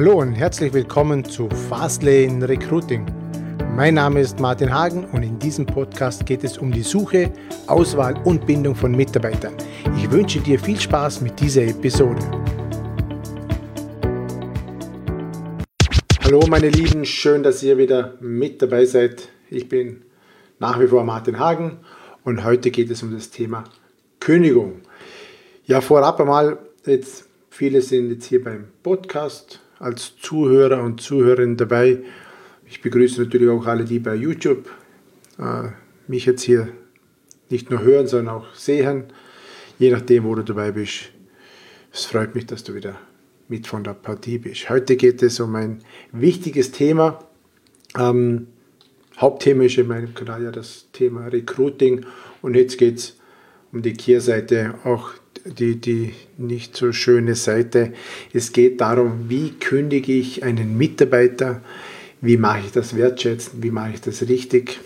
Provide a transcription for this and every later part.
Hallo und herzlich willkommen zu Fastlane Recruiting. Mein Name ist Martin Hagen und in diesem Podcast geht es um die Suche, Auswahl und Bindung von Mitarbeitern. Ich wünsche dir viel Spaß mit dieser Episode. Hallo meine Lieben, schön, dass ihr wieder mit dabei seid. Ich bin nach wie vor Martin Hagen und heute geht es um das Thema Kündigung. Ja, vorab einmal, jetzt viele sind jetzt hier beim Podcast als Zuhörer und Zuhörerin dabei. Ich begrüße natürlich auch alle, die bei YouTube äh, mich jetzt hier nicht nur hören, sondern auch sehen, je nachdem, wo du dabei bist. Es freut mich, dass du wieder mit von der Partie bist. Heute geht es um ein wichtiges Thema. Ähm, Hauptthema ist in meinem Kanal ja das Thema Recruiting und jetzt geht es um die Kehrseite, auch die, die nicht so schöne Seite. Es geht darum, wie kündige ich einen Mitarbeiter, wie mache ich das wertschätzen, wie mache ich das richtig.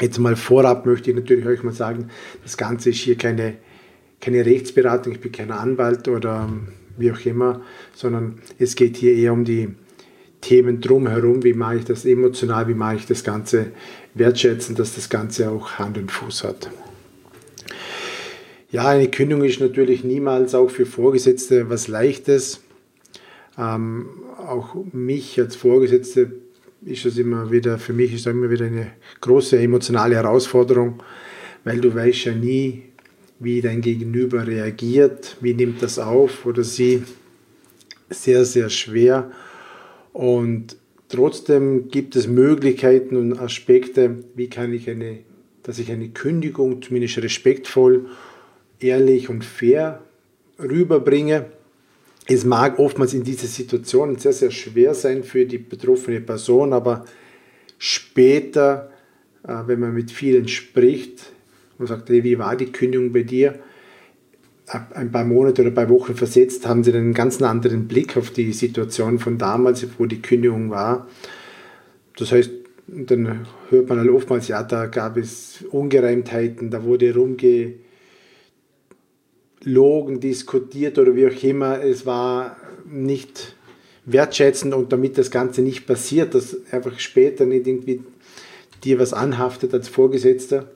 Jetzt mal vorab möchte ich natürlich euch mal sagen, das Ganze ist hier keine, keine Rechtsberatung, ich bin kein Anwalt oder wie auch immer, sondern es geht hier eher um die Themen drumherum, wie mache ich das emotional, wie mache ich das Ganze wertschätzen, dass das Ganze auch Hand und Fuß hat. Ja, eine Kündigung ist natürlich niemals auch für Vorgesetzte was Leichtes. Ähm, auch mich als Vorgesetzte ist das immer wieder, für mich ist das immer wieder eine große emotionale Herausforderung, weil du weißt ja nie, wie dein Gegenüber reagiert, wie nimmt das auf oder sie. Sehr, sehr schwer. Und trotzdem gibt es Möglichkeiten und Aspekte, wie kann ich eine, dass ich eine Kündigung zumindest respektvoll ehrlich und fair rüberbringe. Es mag oftmals in dieser Situation sehr, sehr schwer sein für die betroffene Person, aber später, äh, wenn man mit vielen spricht und sagt, hey, wie war die Kündigung bei dir? Ein paar Monate oder ein paar Wochen versetzt, haben sie einen ganz anderen Blick auf die Situation von damals, wo die Kündigung war. Das heißt, dann hört man halt oftmals, ja, da gab es Ungereimtheiten, da wurde rumge Logen diskutiert oder wie auch immer. Es war nicht wertschätzend und damit das Ganze nicht passiert, dass einfach später nicht irgendwie dir was anhaftet als Vorgesetzter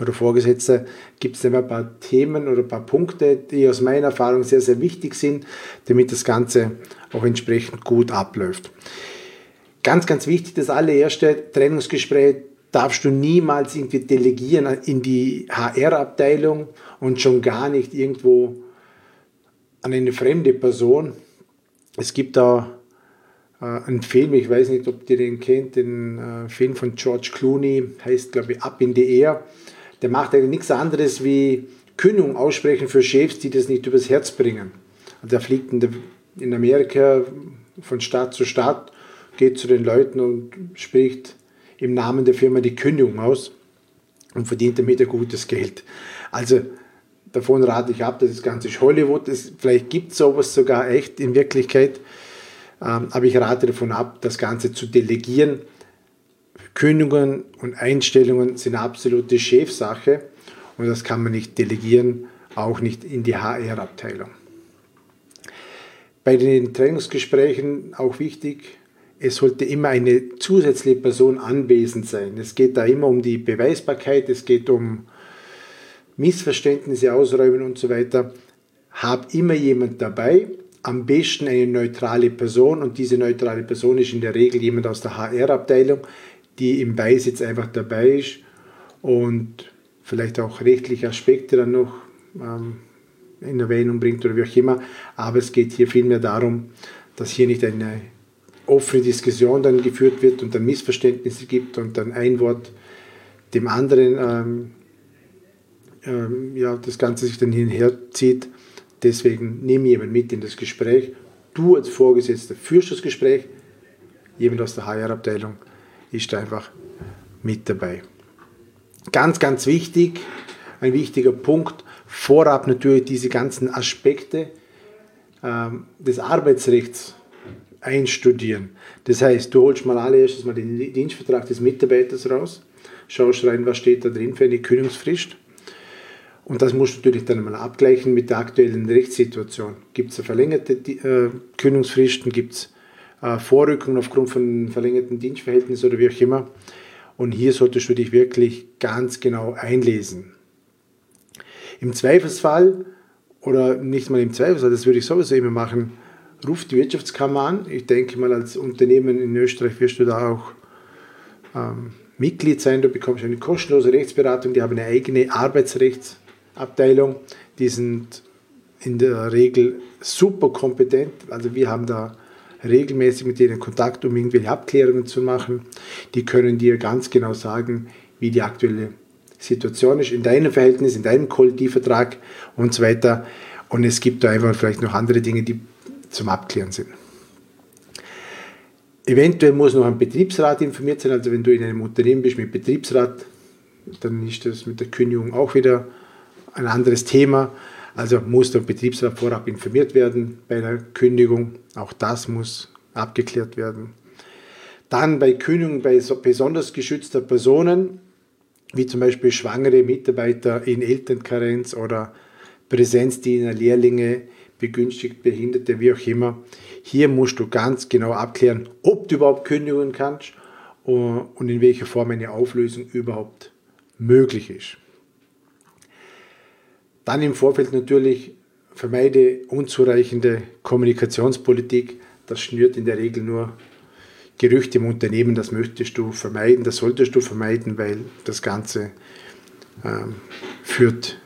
oder Vorgesetzter, gibt es ein paar Themen oder ein paar Punkte, die aus meiner Erfahrung sehr, sehr wichtig sind, damit das Ganze auch entsprechend gut abläuft. Ganz, ganz wichtig, das allererste Trennungsgespräch darfst du niemals irgendwie delegieren in die HR-Abteilung und schon gar nicht irgendwo an eine fremde Person. Es gibt da äh, einen Film, ich weiß nicht, ob ihr den kennt, den äh, Film von George Clooney, heißt glaube ich Up in the Air. Der macht eigentlich nichts anderes wie Kündigung aussprechen für Chefs, die das nicht übers Herz bringen. Der fliegt in, der, in Amerika von Stadt zu Stadt, geht zu den Leuten und spricht im Namen der Firma die Kündigung aus und verdient damit ein gutes Geld. Also davon rate ich ab, das ist ganz Hollywood. Das, vielleicht gibt es sowas sogar echt in Wirklichkeit, ähm, aber ich rate davon ab, das Ganze zu delegieren. Kündigungen und Einstellungen sind absolute Chefsache und das kann man nicht delegieren, auch nicht in die HR-Abteilung. Bei den Trainingsgesprächen auch wichtig, es sollte immer eine zusätzliche Person anwesend sein. Es geht da immer um die Beweisbarkeit, es geht um Missverständnisse ausräumen und so weiter. Hab immer jemand dabei, am besten eine neutrale Person und diese neutrale Person ist in der Regel jemand aus der HR-Abteilung, die im Beisitz einfach dabei ist und vielleicht auch rechtliche Aspekte dann noch ähm, in Erwähnung bringt oder wie auch immer. Aber es geht hier vielmehr darum, dass hier nicht eine offene Diskussion dann geführt wird und dann Missverständnisse gibt und dann ein Wort dem anderen ähm, ähm, ja, das Ganze sich dann hinher zieht. Deswegen nehme jemand mit in das Gespräch. Du als Vorgesetzter führst das Gespräch, jemand aus der HR-Abteilung ist einfach mit dabei. Ganz, ganz wichtig, ein wichtiger Punkt, vorab natürlich diese ganzen Aspekte ähm, des Arbeitsrechts einstudieren. Das heißt, du holst mal allererstes mal den Dienstvertrag des Mitarbeiters raus, schaust rein, was steht da drin für eine Kündigungsfrist. Und das musst du natürlich dann mal abgleichen mit der aktuellen Rechtssituation. Gibt es verlängerte äh, Kündigungsfristen, gibt es äh, Vorrückungen aufgrund von verlängerten Dienstverhältnissen oder wie auch immer. Und hier solltest du dich wirklich ganz genau einlesen. Im Zweifelsfall, oder nicht mal im Zweifelsfall, das würde ich sowieso immer machen, ruf die Wirtschaftskammer an. Ich denke mal, als Unternehmen in Österreich wirst du da auch ähm, Mitglied sein. Du bekommst eine kostenlose Rechtsberatung. Die haben eine eigene Arbeitsrechtsabteilung. Die sind in der Regel super kompetent. Also wir haben da regelmäßig mit denen Kontakt, um irgendwelche Abklärungen zu machen. Die können dir ganz genau sagen, wie die aktuelle Situation ist, in deinem Verhältnis, in deinem Kollektivvertrag und so weiter. Und es gibt da einfach vielleicht noch andere Dinge, die zum Abklären sind. Eventuell muss noch ein Betriebsrat informiert sein. Also wenn du in einem Unternehmen bist mit Betriebsrat, dann ist das mit der Kündigung auch wieder ein anderes Thema. Also muss der Betriebsrat vorab informiert werden bei der Kündigung. Auch das muss abgeklärt werden. Dann bei Kündigung bei besonders geschützter Personen, wie zum Beispiel schwangere Mitarbeiter in Elternkarenz oder Präsenzdiener, Lehrlinge, begünstigt Behinderte, wie auch immer. Hier musst du ganz genau abklären, ob du überhaupt kündigen kannst und in welcher Form eine Auflösung überhaupt möglich ist. Dann im Vorfeld natürlich vermeide unzureichende Kommunikationspolitik. Das schnürt in der Regel nur Gerüchte im Unternehmen. Das möchtest du vermeiden, das solltest du vermeiden, weil das Ganze ähm, führt,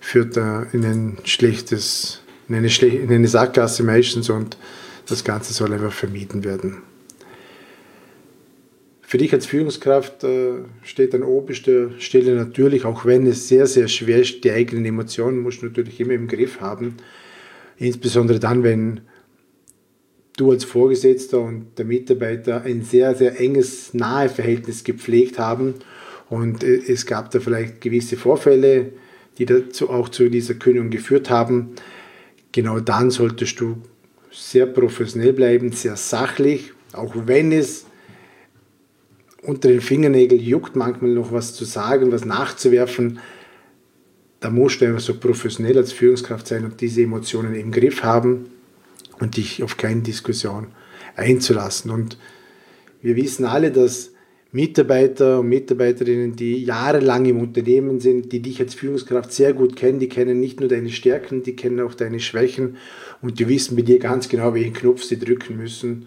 führt äh, in, ein schlechtes, in, eine schle in eine Sackgasse meistens und das Ganze soll einfach vermieden werden. Für dich als Führungskraft äh, steht an oberster Stelle natürlich, auch wenn es sehr, sehr schwer ist, die eigenen Emotionen musst du natürlich immer im Griff haben. Insbesondere dann, wenn du als Vorgesetzter und der Mitarbeiter ein sehr, sehr enges, nahe Verhältnis gepflegt haben. Und äh, es gab da vielleicht gewisse Vorfälle, die dazu auch zu dieser Kündigung geführt haben. Genau dann solltest du sehr professionell bleiben, sehr sachlich, auch wenn es unter den Fingernägeln juckt, manchmal noch was zu sagen, was nachzuwerfen. Da musst du einfach so professionell als Führungskraft sein und diese Emotionen im Griff haben und dich auf keine Diskussion einzulassen. Und wir wissen alle, dass Mitarbeiter und Mitarbeiterinnen, die jahrelang im Unternehmen sind, die dich als Führungskraft sehr gut kennen, die kennen nicht nur deine Stärken, die kennen auch deine Schwächen und die wissen bei dir ganz genau, welchen Knopf sie drücken müssen,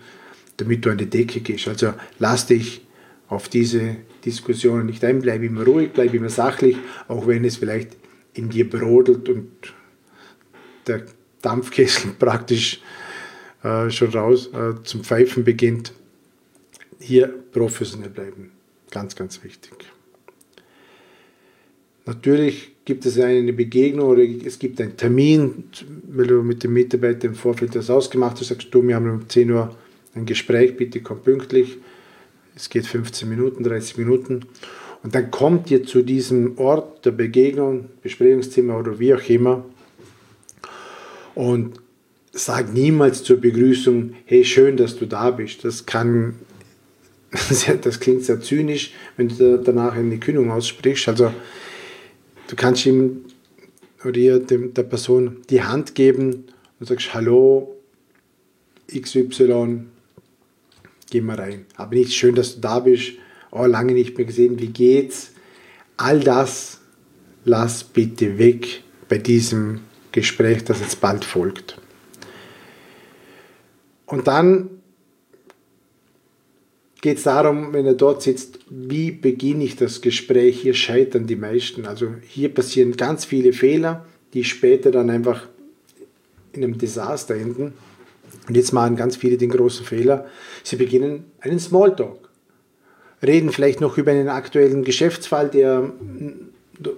damit du an die Decke gehst. Also lass dich auf diese Diskussionen nicht ein, bleib immer ruhig, bleib immer sachlich, auch wenn es vielleicht in dir brodelt und der Dampfkessel praktisch äh, schon raus äh, zum Pfeifen beginnt. Hier professionell bleiben, ganz, ganz wichtig. Natürlich gibt es eine Begegnung oder es gibt einen Termin, weil du mit dem Mitarbeiter im Vorfeld das ausgemacht hast, sagst du, wir haben um 10 Uhr ein Gespräch, bitte komm pünktlich es geht 15 Minuten, 30 Minuten. Und dann kommt ihr zu diesem Ort der Begegnung, Besprechungszimmer oder wie auch immer. Und sagt niemals zur Begrüßung, hey, schön, dass du da bist. Das kann, das klingt sehr zynisch, wenn du danach eine Kündigung aussprichst. Also du kannst ihm oder ihr dem, der Person die Hand geben und sagst, hallo, XY, geh mal rein. Aber nicht schön, dass du da bist. Oh, lange nicht mehr gesehen, wie geht's? All das lass bitte weg bei diesem Gespräch, das jetzt bald folgt. Und dann geht es darum, wenn er dort sitzt, wie beginne ich das Gespräch? Hier scheitern die meisten. Also hier passieren ganz viele Fehler, die später dann einfach in einem Desaster enden. Und jetzt machen ganz viele den großen Fehler. Sie beginnen einen Smalltalk. Reden vielleicht noch über einen aktuellen Geschäftsfall, der,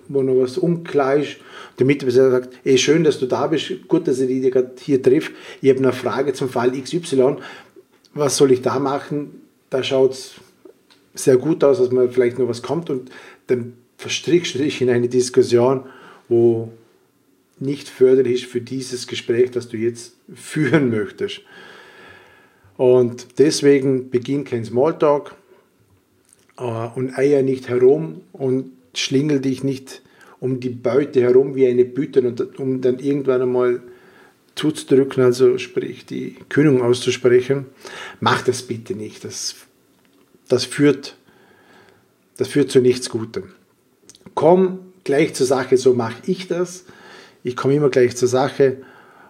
wo noch was unklar ist. Der Mitarbeiter sagt, ey, schön, dass du da bist, gut, dass ich dich gerade hier trifft. Ich habe eine Frage zum Fall XY. Was soll ich da machen? Da schaut es sehr gut aus, dass mal vielleicht noch was kommt und dann verstrickst du dich in eine Diskussion, wo nicht förderlich für dieses Gespräch, das du jetzt führen möchtest. Und deswegen beginn kein Smalltalk äh, und eier nicht herum und schlingel dich nicht um die Beute herum wie eine Büte, und um dann irgendwann einmal zuzudrücken, also sprich die Kündigung auszusprechen, mach das bitte nicht. Das, das, führt, das führt zu nichts Gutem. Komm gleich zur Sache, so mache ich das. Ich komme immer gleich zur Sache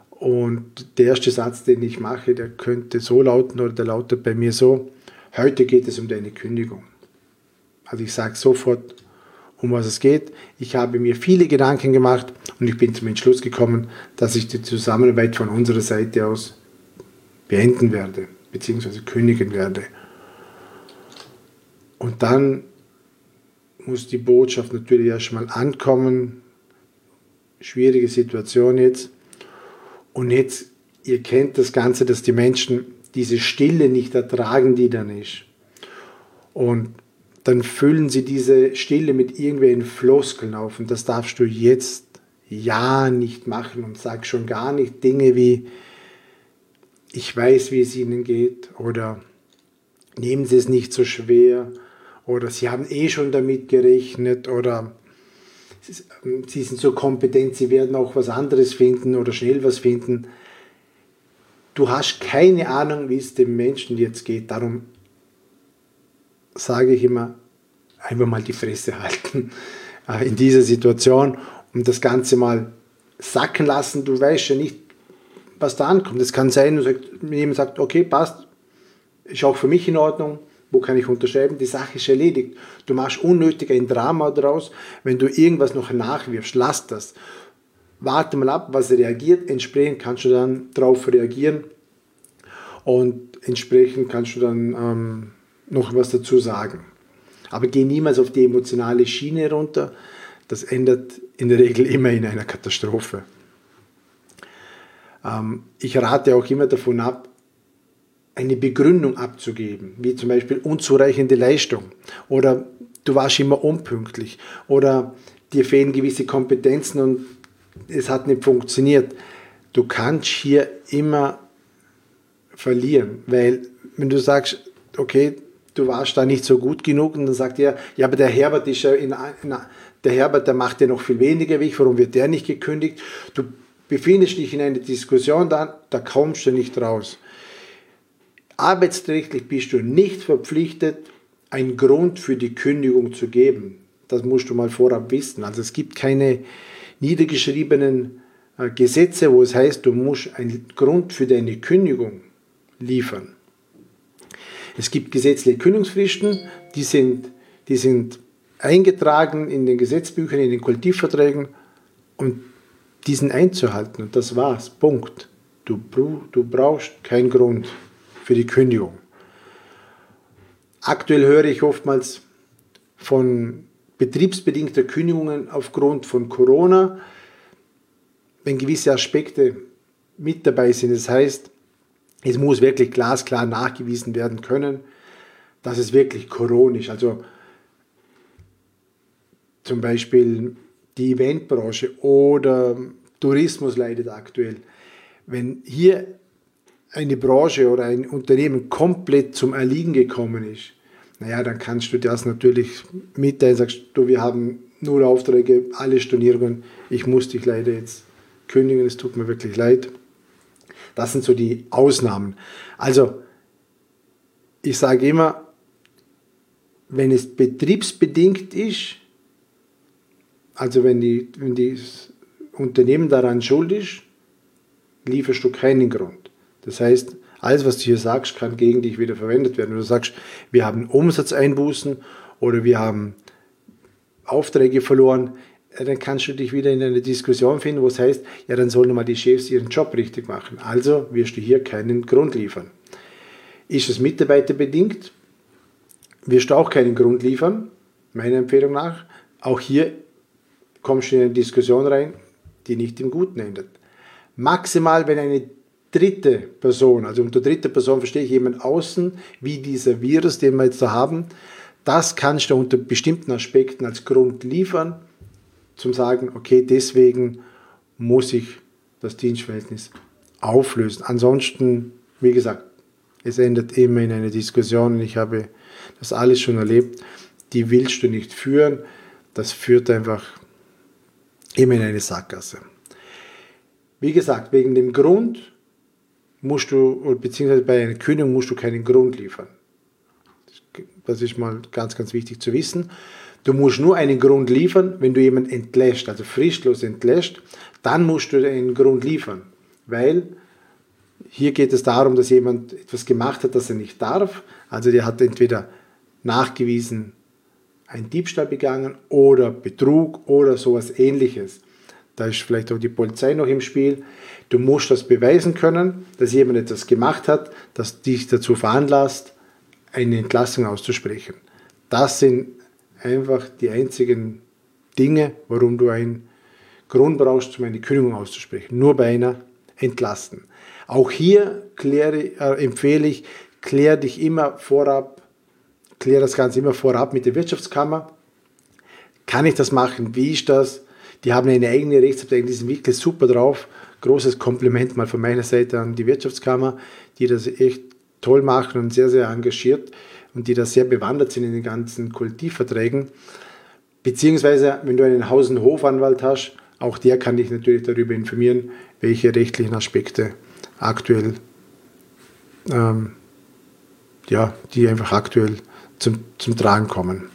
und der erste Satz, den ich mache, der könnte so lauten oder der lautet bei mir so, heute geht es um deine Kündigung. Also ich sage sofort, um was es geht. Ich habe mir viele Gedanken gemacht und ich bin zum Entschluss gekommen, dass ich die Zusammenarbeit von unserer Seite aus beenden werde, beziehungsweise kündigen werde. Und dann muss die Botschaft natürlich erstmal ankommen. Schwierige Situation jetzt. Und jetzt, ihr kennt das Ganze, dass die Menschen diese Stille nicht ertragen, die dann ist. Und dann füllen sie diese Stille mit irgendwelchen Floskeln auf. Und das darfst du jetzt ja nicht machen und sag schon gar nicht Dinge wie, ich weiß, wie es ihnen geht oder nehmen sie es nicht so schwer oder sie haben eh schon damit gerechnet oder sie sind so kompetent, sie werden auch was anderes finden oder schnell was finden. Du hast keine Ahnung, wie es dem Menschen jetzt geht. Darum sage ich immer, einfach mal die Fresse halten äh, in dieser Situation und das Ganze mal sacken lassen. Du weißt ja nicht, was da ankommt. Es kann sein, jemand sagt, okay, passt, ist auch für mich in Ordnung, wo kann ich unterschreiben? Die Sache ist erledigt. Du machst unnötig ein Drama daraus, wenn du irgendwas noch nachwirfst. Lass das. Warte mal ab, was reagiert. Entsprechend kannst du dann darauf reagieren und entsprechend kannst du dann ähm, noch was dazu sagen. Aber geh niemals auf die emotionale Schiene runter. Das endet in der Regel immer in einer Katastrophe. Ähm, ich rate auch immer davon ab, eine Begründung abzugeben, wie zum Beispiel unzureichende Leistung oder du warst immer unpünktlich oder dir fehlen gewisse Kompetenzen und es hat nicht funktioniert. Du kannst hier immer verlieren, weil wenn du sagst, okay, du warst da nicht so gut genug und dann sagt er, ja, aber der Herbert ist ja in, in, der Herbert, der macht ja noch viel weniger wie ich, warum wird der nicht gekündigt? Du befindest dich in einer Diskussion, da, da kommst du nicht raus. Arbeitsrechtlich bist du nicht verpflichtet, einen Grund für die Kündigung zu geben. Das musst du mal vorab wissen. Also es gibt keine niedergeschriebenen äh, Gesetze, wo es heißt, du musst einen Grund für deine Kündigung liefern. Es gibt gesetzliche Kündigungsfristen, die sind, die sind eingetragen in den Gesetzbüchern, in den Kollektivverträgen und diesen einzuhalten. Und das war's. Punkt. Du, du brauchst keinen Grund für die Kündigung. Aktuell höre ich oftmals von betriebsbedingter Kündigungen aufgrund von Corona, wenn gewisse Aspekte mit dabei sind. Das heißt, es muss wirklich glasklar nachgewiesen werden können, dass es wirklich Corona ist. Also zum Beispiel die Eventbranche oder Tourismus leidet aktuell. Wenn hier eine Branche oder ein Unternehmen komplett zum Erliegen gekommen ist, naja, dann kannst du das natürlich mitteilen, sagst du, wir haben null Aufträge, alle Stornierungen, ich muss dich leider jetzt kündigen, es tut mir wirklich leid. Das sind so die Ausnahmen. Also, ich sage immer, wenn es betriebsbedingt ist, also wenn, die, wenn das Unternehmen daran schuld ist, lieferst du keinen Grund. Das heißt, alles, was du hier sagst, kann gegen dich wieder verwendet werden. Wenn du sagst, wir haben Umsatzeinbußen oder wir haben Aufträge verloren, dann kannst du dich wieder in eine Diskussion finden, wo es heißt, ja, dann sollen mal die Chefs ihren Job richtig machen. Also wirst du hier keinen Grund liefern. Ist es mitarbeiterbedingt, wirst du auch keinen Grund liefern, meiner Empfehlung nach. Auch hier kommst du in eine Diskussion rein, die nicht im Guten endet. Maximal, wenn eine dritte Person, also unter dritter Person verstehe ich jemand außen, wie dieser Virus, den wir jetzt da haben, das kannst du unter bestimmten Aspekten als Grund liefern, zum sagen, okay, deswegen muss ich das Dienstverhältnis auflösen. Ansonsten, wie gesagt, es endet immer in einer Diskussion und ich habe das alles schon erlebt, die willst du nicht führen, das führt einfach immer in eine Sackgasse. wie gesagt, wegen dem Grund musst du, beziehungsweise bei einer Kündigung musst du keinen Grund liefern. Das ist mal ganz, ganz wichtig zu wissen. Du musst nur einen Grund liefern, wenn du jemanden entlässt, also fristlos entlässt, dann musst du einen Grund liefern. Weil hier geht es darum, dass jemand etwas gemacht hat, das er nicht darf. Also der hat entweder nachgewiesen, einen Diebstahl begangen oder Betrug oder sowas ähnliches. Da ist vielleicht auch die Polizei noch im Spiel. Du musst das beweisen können, dass jemand etwas gemacht hat, das dich dazu veranlasst, eine Entlassung auszusprechen. Das sind einfach die einzigen Dinge, warum du einen Grund brauchst, um eine Kündigung auszusprechen. Nur bei einer Entlassen. Auch hier kläre, äh, empfehle ich, klär dich immer vorab, klär das Ganze immer vorab mit der Wirtschaftskammer. Kann ich das machen? Wie ist das? Die haben eine eigene Rechtsabteilung, die sind wirklich super drauf. Großes Kompliment mal von meiner Seite an die Wirtschaftskammer, die das echt toll machen und sehr, sehr engagiert und die da sehr bewandert sind in den ganzen Kollektivverträgen. Beziehungsweise, wenn du einen Haus- und Hofanwalt hast, auch der kann dich natürlich darüber informieren, welche rechtlichen Aspekte aktuell, ähm, ja, die einfach aktuell zum, zum Tragen kommen.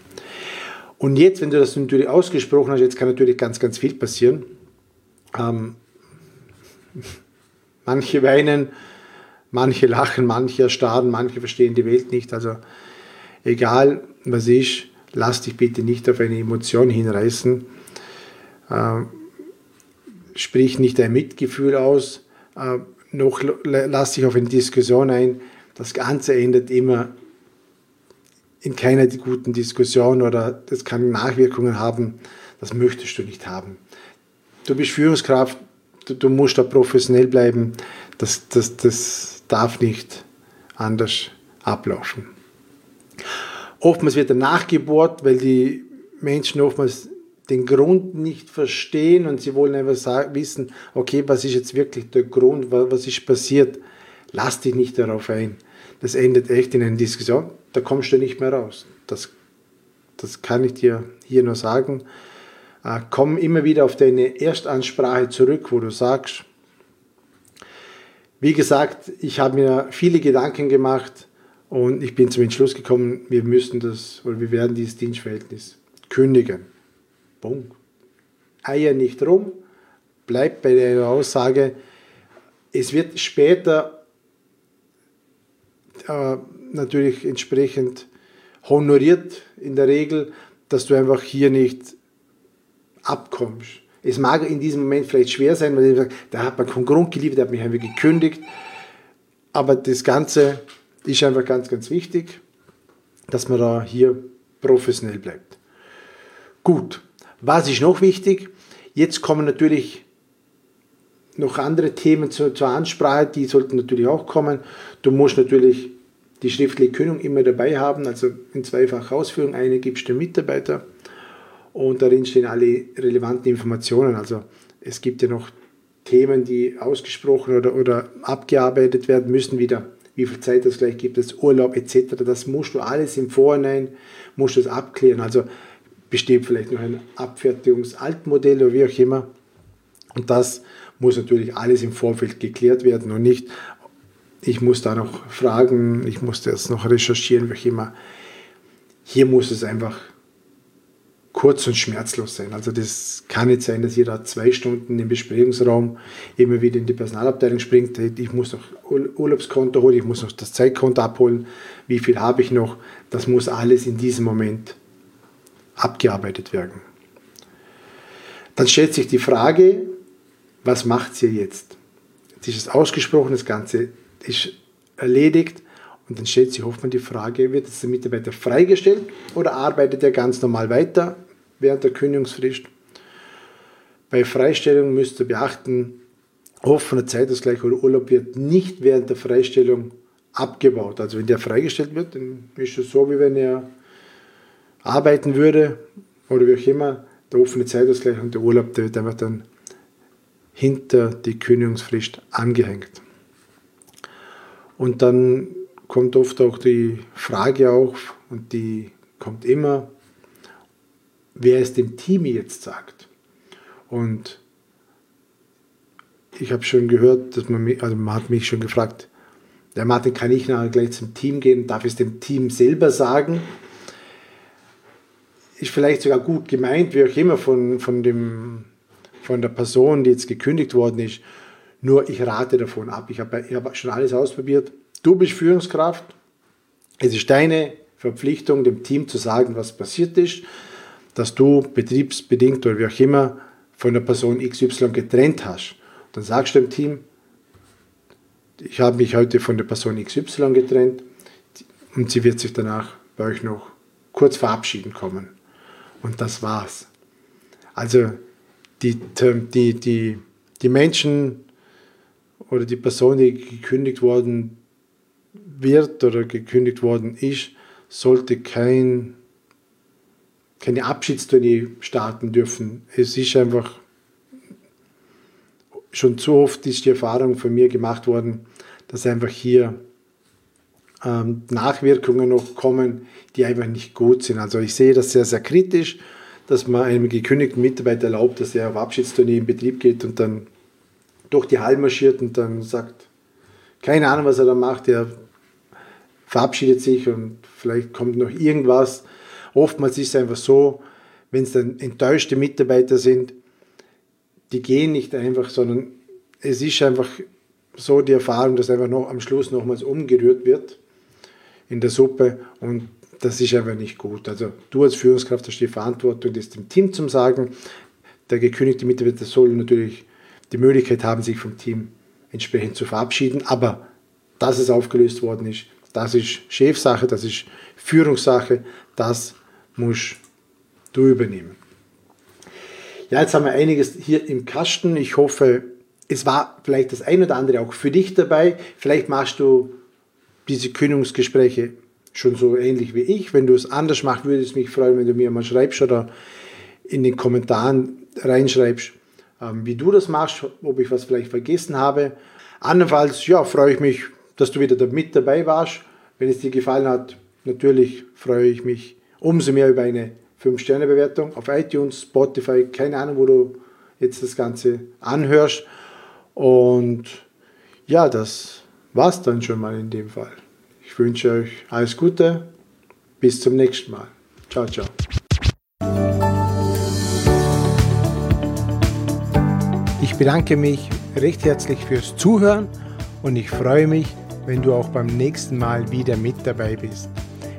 Und jetzt, wenn du das natürlich ausgesprochen hast, jetzt kann natürlich ganz, ganz viel passieren. Ähm, manche weinen, manche lachen, manche erstarren, manche verstehen die Welt nicht. Also egal was ist, lass dich bitte nicht auf eine Emotion hinreißen. Ähm, sprich nicht dein Mitgefühl aus, äh, noch lass dich auf eine Diskussion ein. Das Ganze endet immer in keiner guten Diskussion oder das kann Nachwirkungen haben. Das möchtest du nicht haben. Du bist Führungskraft, du, du musst da professionell bleiben. Das, das, das darf nicht anders ablaufen. Oftmals wird er nachgebohrt, weil die Menschen oftmals den Grund nicht verstehen und sie wollen einfach sagen, wissen, okay, was ist jetzt wirklich der Grund, was ist passiert. Lass dich nicht darauf ein. Das endet echt in einer Diskussion, da kommst du nicht mehr raus. Das, das kann ich dir hier nur sagen. Äh, komm immer wieder auf deine Erstansprache zurück, wo du sagst, wie gesagt, ich habe mir viele Gedanken gemacht und ich bin zum Entschluss gekommen, wir müssen das oder wir werden dieses Dienstverhältnis kündigen. Punkt. Eier nicht rum, bleibt bei der Aussage, es wird später äh, natürlich entsprechend honoriert in der Regel, dass du einfach hier nicht abkommst. Es mag in diesem Moment vielleicht schwer sein, weil ich da hat man keinen Grund geliefert, der hat mich einfach gekündigt. Aber das Ganze ist einfach ganz, ganz wichtig, dass man da hier professionell bleibt. Gut, was ist noch wichtig? Jetzt kommen natürlich noch andere Themen zur, zur Ansprache, die sollten natürlich auch kommen. Du musst natürlich die schriftliche Kündigung immer dabei haben, also in zweifacher Ausführung. Eine gibst du dem Mitarbeiter und darin stehen alle relevanten Informationen. Also es gibt ja noch Themen, die ausgesprochen oder, oder abgearbeitet werden müssen, wieder wie viel Zeit das gleich gibt, das Urlaub etc. Das musst du alles im Vorhinein, musst du das abklären. Also besteht vielleicht noch ein Abfertigungsaltmodell oder wie auch immer. Und das muss natürlich alles im Vorfeld geklärt werden und nicht, ich muss da noch fragen, ich muss das noch recherchieren, wie auch immer. Hier muss es einfach kurz und schmerzlos sein. Also das kann nicht sein, dass ihr da zwei Stunden im Besprechungsraum immer wieder in die Personalabteilung springt. Ich muss noch Urlaubskonto holen, ich muss noch das Zeitkonto abholen. Wie viel habe ich noch? Das muss alles in diesem Moment abgearbeitet werden. Dann stellt sich die Frage, was macht sie jetzt? Jetzt ist es ausgesprochen, das Ganze ist erledigt und dann stellt sich hoffentlich die Frage, wird der Mitarbeiter freigestellt oder arbeitet er ganz normal weiter während der Kündigungsfrist? Bei Freistellung müsst ihr beachten, offener Zeitausgleich oder Urlaub wird nicht während der Freistellung abgebaut. Also wenn der freigestellt wird, dann ist es so, wie wenn er arbeiten würde oder wie auch immer, der offene Zeitausgleich und der Urlaub, der wird einfach dann hinter die Kündigungsfrist angehängt. Und dann kommt oft auch die Frage auf und die kommt immer, wer es dem Team jetzt sagt. Und ich habe schon gehört, dass man mich, also man hat mich schon gefragt, der Martin, kann ich nachher gleich zum Team gehen? Darf ich es dem Team selber sagen? Ist vielleicht sogar gut gemeint, wie auch immer, von, von, dem, von der Person, die jetzt gekündigt worden ist. Nur ich rate davon ab. Ich habe hab schon alles ausprobiert. Du bist Führungskraft. Es ist deine Verpflichtung, dem Team zu sagen, was passiert ist, dass du betriebsbedingt oder wie auch immer von der Person XY getrennt hast. Dann sagst du dem Team, ich habe mich heute von der Person XY getrennt und sie wird sich danach bei euch noch kurz verabschieden kommen. Und das war's. Also die, die, die, die Menschen oder die Person, die gekündigt worden wird oder gekündigt worden ist, sollte kein, keine Abschiedstournee starten dürfen. Es ist einfach schon zu oft ist die Erfahrung von mir gemacht worden, dass einfach hier ähm, Nachwirkungen noch kommen, die einfach nicht gut sind. Also ich sehe das sehr, sehr kritisch, dass man einem gekündigten Mitarbeiter erlaubt, dass er auf Abschiedstournee in Betrieb geht und dann durch die Halle marschiert und dann sagt, keine Ahnung, was er da macht, er verabschiedet sich und vielleicht kommt noch irgendwas. Oftmals ist es einfach so, wenn es dann enttäuschte Mitarbeiter sind, die gehen nicht einfach, sondern es ist einfach so die Erfahrung, dass einfach noch am Schluss nochmals umgerührt wird in der Suppe und das ist einfach nicht gut. Also du als Führungskraft hast die Verantwortung, das dem Team zu sagen. Der gekündigte Mitarbeiter soll natürlich die Möglichkeit haben, sich vom Team entsprechend zu verabschieden, aber dass es aufgelöst worden ist, das ist Chefsache, das ist Führungssache, das musst du übernehmen. Ja, jetzt haben wir einiges hier im Kasten. Ich hoffe, es war vielleicht das ein oder andere auch für dich dabei. Vielleicht machst du diese Kündigungsgespräche schon so ähnlich wie ich. Wenn du es anders machst, würde es mich freuen, wenn du mir mal schreibst oder in den Kommentaren reinschreibst, ähm, wie du das machst, ob ich was vielleicht vergessen habe. Andernfalls, ja, freue ich mich, dass du wieder mit dabei warst. Wenn es dir gefallen hat, natürlich freue ich mich umso mehr über eine 5-Sterne-Bewertung auf iTunes, Spotify, keine Ahnung, wo du jetzt das Ganze anhörst. Und ja, das war's dann schon mal in dem Fall. Ich wünsche euch alles Gute. Bis zum nächsten Mal. Ciao, ciao. Ich bedanke mich recht herzlich fürs Zuhören und ich freue mich, wenn du auch beim nächsten Mal wieder mit dabei bist.